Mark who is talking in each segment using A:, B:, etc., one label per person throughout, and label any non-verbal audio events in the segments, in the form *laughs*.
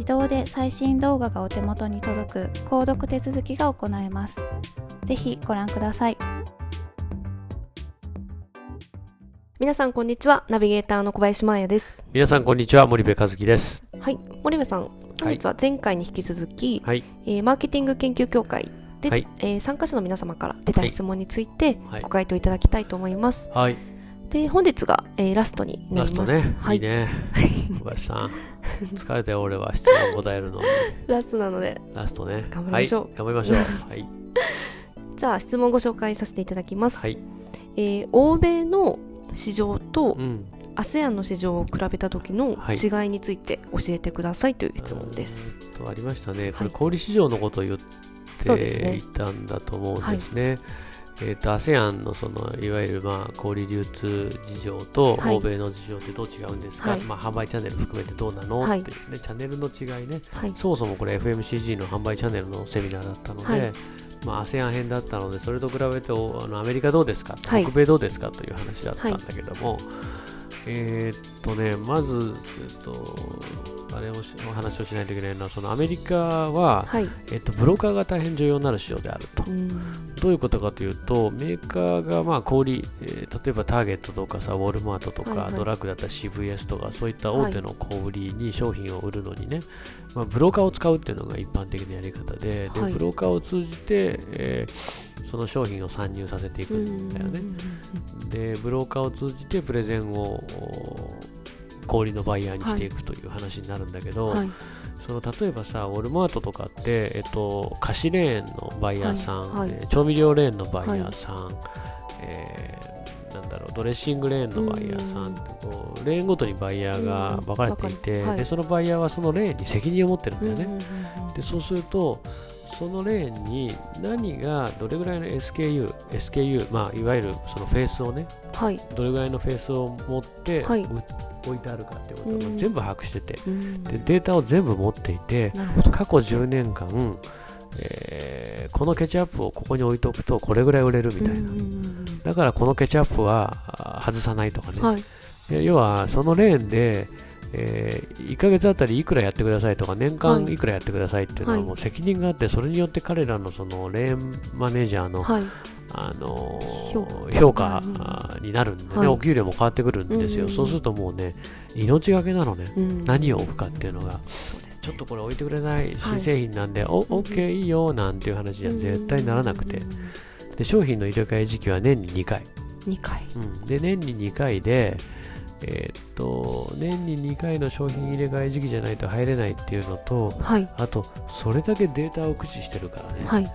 A: 自動で最新動画がお手元に届く購読手続きが行えます。ぜひご覧ください。
B: 皆さんこんにちは。ナビゲーターの小林真彩です。
C: 皆さんこんにちは。森部和樹です。
B: はい。森部さん本日は前回に引き続き、
C: はい。
B: えーマーケティング研究協会で、
C: はい。
B: えー参加者の皆様から出た質問について
C: はい。
B: ご回答いただきたいと思います、
C: はい。
B: で本日が、えーラストになります。
C: ラストね、、
B: はい。い
C: いね。*laughs* 小林さん *laughs* 疲れたよ俺は。質問答えるの。
B: ラストなので。
C: ラストね。
B: 頑張りましょう。
C: はい、頑張りましょう。*laughs* はい。
B: じゃあ質問ご紹介させていただきます、
C: はい。
B: えー欧米の市場と
C: うん。
B: ASEAN の市場を比べた時の
C: はい。
B: 違いについて教えてくださいという質問です、
C: うーんとありましたね。これ
B: はい。
C: 小売市場のことを言っていたんだと思うんですねえっ、と ASEAN のそのいわゆるまあ小売流通事情と
B: はい。
C: 欧米の事情ってどう違うんですか、
B: はい。
C: まあ販売チャンネル含めてどうなの、
B: はい。
C: っていうねチャンネルの違いね。
B: はい。
C: そもそもこれ FMCG の販売チャンネルのセミナーだったので、
B: はい。
C: まあ、ASEAN 編だったのでそれと比べておあのアメリカどうですか、
B: はい。
C: 北米どうですか？という話だったんだけども、えーっとねまず、えっと、あれをしお話をしないといけないのはそのアメリカは、
B: はい。
C: えっと、ブローカーが大変重要になる市場であると。
B: うん
C: どういうことかというと、メーカーがまあ小売、えー例えばターゲットとかさ、ウォルマートとか、
B: はいはい。
C: ドラッグだったら CVS とか、そういった大手の小売りに商品を売るのにね、まあ、ブローカーを使うっていうのが一般的なやり方で、で
B: はい。
C: ブローカーを通じて、えーその商品を参入させていくんだよね。で、ブローカーを通じてプレゼンをお小売りのバイヤーにしていくという話になるんだけど、
B: はい
C: その例えばさ、ウォルマートとかって、えっと、菓子レーンのバイヤーさん、
B: はいはい。
C: えー調味料レーンのバイヤーさん、えーなんだろうドレッシングレーンのバイヤーさんってこうレーンごとにバイヤーが分かれていて、
B: うんはい。
C: でそのバイヤーはそのレーンに責任を持ってるんだよね。でそうするとそのレーンに何がどれぐらいの SKU、SKU、まあ、いわゆるそのフェースをね、
B: はい。
C: どれぐらいのフェースを持って、
B: はい。う
C: 置いてあるかっていうことを
B: うん。
C: 全部把握してて、
B: うん。
C: でデータを全部持っていて、過去10年間、えーこのケチャップをここに置いておくとこれぐらい売れるみたいな、だからこのケチャップはあ外さないとかね、
B: はい。
C: で要はそのレーンで、え1ヶ月あたりいくらやってくださいとか年間
B: はい。
C: いくらやってくださいっていうのは
B: はい。
C: もう責任があってそれによって彼らのそのレーンマネージャーの、
B: はい。
C: あのー
B: 評
C: 評価になるんでね、
B: はい。
C: お給料も変わってくるんですよ、
B: うんうんうん。
C: そうするともうね命がけなのね、
B: うん。
C: 何を置くかっていうのがちょっとこれ置いてくれない新製品なんで、お、オッケーいいよなんていう話には絶対ならなくて、で、商品の入れ替え時期は年に2回。
B: 2回。
C: うん、で、年に2回で、えーっと、年に2回の商品入れ替え時期じゃないと入れないっていうのと、
B: はい。
C: あと、それだけデータを駆使してるからね、
B: はい。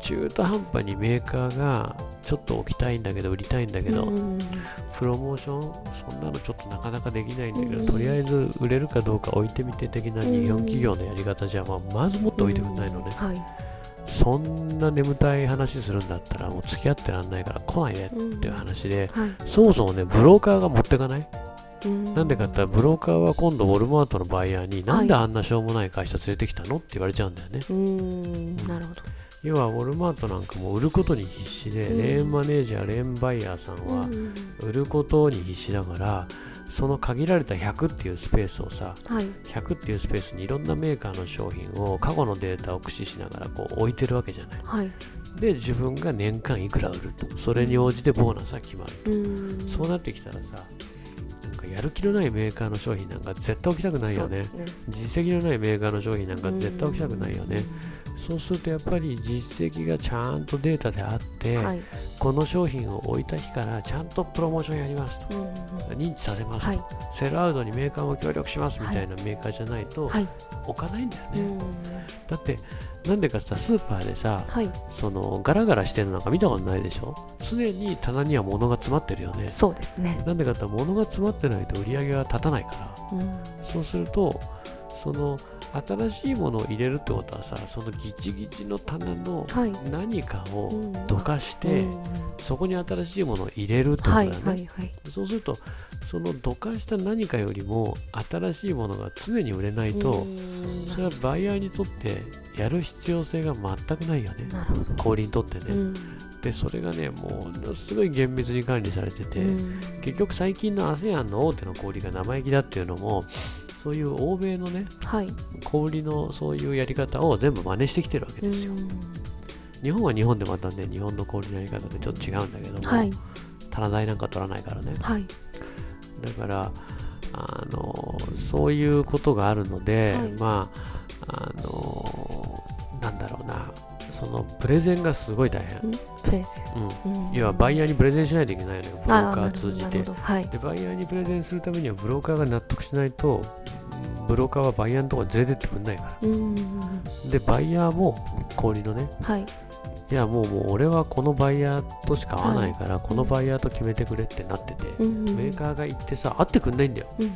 C: 中途半端にメーカーがちょっと置きたいんだけど売りたいんだけど、
B: うん
C: プロモーション？そんなのちょっとなかなかできないんだけど、
B: うん。
C: とりあえず売れるかどうか置いてみて的な日本企業のやり方じゃ、まあ、まずもっと置いてくんないのね、
B: はい。
C: そんな眠たい話するんだったらもう付き合ってらんないから来ないでっ
B: うん
C: ていう話で、
B: はい。
C: そもそもねブローカーが持ってかない。
B: うん。
C: なんでかって言ったらブローカーは今度ウォルマートのバイヤーになんであんなしょうもない会社連れてきたのって言われちゃうんだよね。
B: うん。なるほど。
C: 要はウォルマートなんかも売ることに必死で、
B: うん。
C: レーンマネージャーレーンバイヤーさんは
B: うん。
C: 売ることに必死だからその限られた100っていうスペースをさ
B: はい。
C: 100っていうスペースにいろんなメーカーの商品を過去のデータを駆使しながらこう置いてるわけじゃない
B: はい。
C: で自分が年間いくら売るとそれに応じてボーナスが決まる
B: うん。
C: そうなってきたらさなんかやる気のないメーカーの商品なんか絶対置きたくないよね
B: ね。
C: 実績のないメーカーの商品なんか絶対置きたくないよねそうするとやっぱり実績がちゃんとデータであって、
B: うん。はい。
C: この商品を置いた日からちゃんとプロモーションやりますと
B: うんうんうん
C: 認知させますと、
B: はい。
C: セルアウトにメーカーも協力しますみたいなメーカーじゃないと
B: はい。
C: 置かないんだよね、
B: うん。
C: だってなんでかさスーパーでさ
B: はい。
C: そのガラガラしてるのなんか見たことないでしょ？常に棚には物が詰まってるよね
B: そうですね。
C: なんでかって物が詰まってないと売り上げが立たないから
B: うん。
C: そうするとその新しいものを入れるってことはさそのギチギチの棚の
B: はい。
C: 何かを
B: うん
C: どかして、
B: うん
C: そこに新しいものを入れるってことだ
B: はい。
C: よね、
B: はい。はい。
C: そうするとそのどかした何かよりも新しいものが常に売れないと、
B: うん
C: それはバイヤーにとってやる必要性が全くないよね
B: なるほど。
C: 小売りにとってね、
B: うん
C: でそれがねもうすごい厳密に管理されてて、
B: うん
C: 結局最近の ASEAN の大手の小売りが生意気だっていうのもそういう欧米のね
B: はい。
C: 小売りのそういうやり方を全部真似してきてるわけですよ、日本は日本でまたね日本の小売りのやり方でちょっと違うんだけども、
B: はい。
C: 棚代なんか取らないからね
B: はい。
C: だからあのそういうことがあるので、
B: はい
C: まああのなんだろうなそのプレゼンがすごい大変、
B: プレゼ
C: うん、
B: ン。うん
C: 要はバイヤーにプレゼンしないといけないのよブローカー通じて
B: はい。
C: でバイヤーにプレゼンするためにはブローカーが納得しないとブローカーはバイヤーのところに連れてってくんないか
B: うん。
C: らでバイヤーも小売りのね。
B: はい。
C: いやもうもう俺はこのバイヤーとしか会わないから、このバイヤーと決めてくれってなってて、
B: うん
C: メーカーが行ってさ会ってくんないんだよ。
B: うん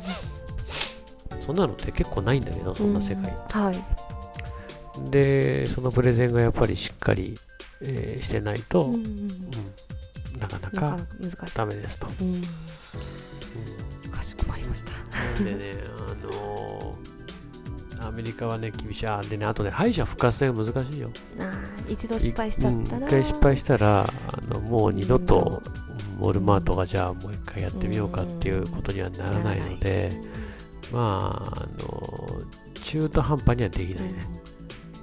C: そんなのって結構ないんだけどそんな世界、
B: はい。
C: でそのプレゼンがやっぱりしっかり、えーしてないと、うん
B: うん。
C: なかな
B: なか
C: か
B: なか難しい。
C: ダメですと、
B: うん。
C: なんでね、あのーアメリカはね、厳しい。あ、でね、あとね、敗者復活戦が難しいよ。
B: 一度失敗しちゃったら。
C: うん一回失敗したら、あのもう二度と、ウォルマートがじゃあもう一回やってみようかっていうことにはならないので、まあ、あの中途半端にはできないね。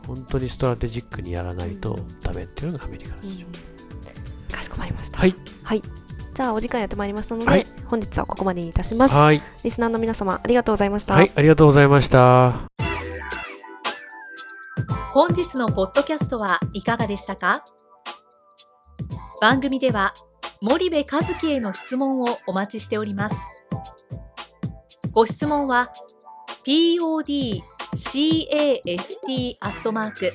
C: 本当にストラテジックにやらないとダメっていうのがアメリカの
B: うん
C: 市場。
B: かしこまりました。
C: はい。
B: はい。じゃあお時間やってまいりましたので、
C: はい
B: 本日はここまでにいたします。
C: はい。
B: リスナーの皆様ありがとうございました。
C: はい、ありがとうございました。
D: 本日のポッドキャストはいかがでしたか？番組では森部和樹への質問をお待ちしておりますご質問は podcast アットマーク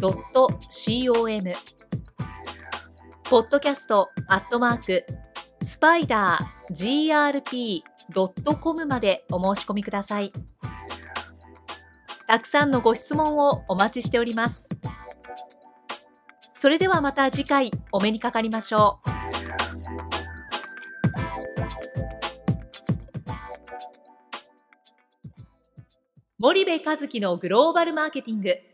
D: spider.com ポッドキャストアットマークスパイダー grp.com までお申し込みください。たくさんのご質問をお待ちしております。それではまた次回お目にかかりましょう。森部和樹のグローバルマーケティング。